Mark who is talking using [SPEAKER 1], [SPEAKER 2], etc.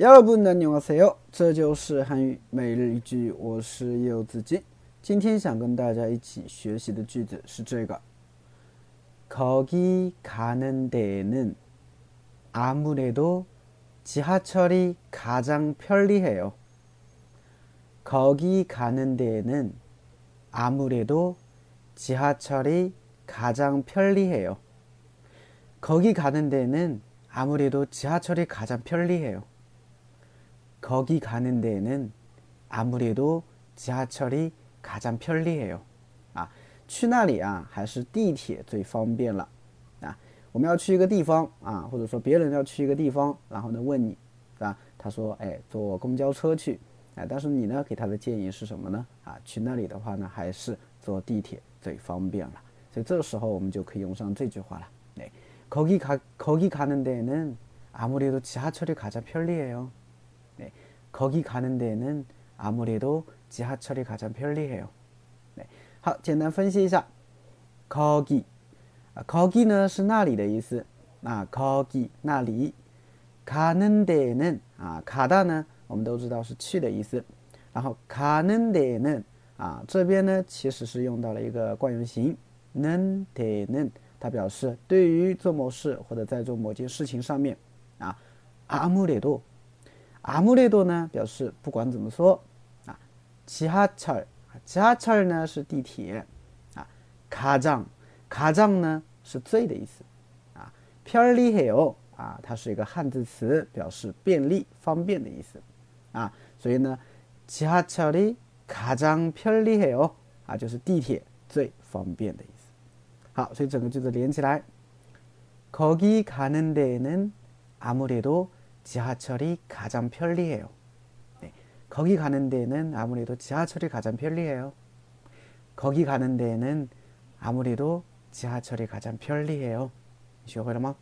[SPEAKER 1] 여러분안녕하세요，这就是汉语每日一句，我是柚子鸡。今天想跟大家一起学习的句子是这个：거기가는데는아무래도지하철이가장편리해요。 거기가는데는아무래도지하철이가장편리해요。 거기가는데는아무래도지하철이가장편리해요。 거기가는데는아무래도지하철이가장편리해요啊，去那里啊，还是地铁最方便了啊？我们要去一个地方啊，或者说别人要去一个地方，然后呢问你，是吧？他说，哎，坐公交车去，哎，但是你呢给他的建议是什么呢？啊，去那里的话呢，还是坐地铁最方便了。所以这个时候我们就可以用上这句话了。哎，거기가거기가는데는아무래도지하철이가장편리해요 네， 거기가는데는아무래도지하철이가장편리해요 네， 好，简单分析一下，거기啊，거기呢是那里的意思，那거기那里，가는데는啊，가다呢我们都知道是去的意思，然后가는데는啊这边呢其实是用到了一个惯用型，는데는它表示对于做某事或者在做某件事情上面啊，아무래도 阿姆雷多呢表示不管怎么说啊，지하 철， 지하철呢是地铁啊，가 장， 가 장呢是最的意思啊，편리해요啊，它是一个汉字词，表示便利、方便的意思啊，所以呢，지하철이가장편리해요啊，就是地铁最方便的意思。好，所以整个句子连起来，거기가는데는아무래도 지하철이 가장 편리해요. 네, 거기 가는 데는 아무래도 지하철이 가장 편리해요. 거기 가는 데는 아무래도 지하철이 가장 편리해요. 学会了吗？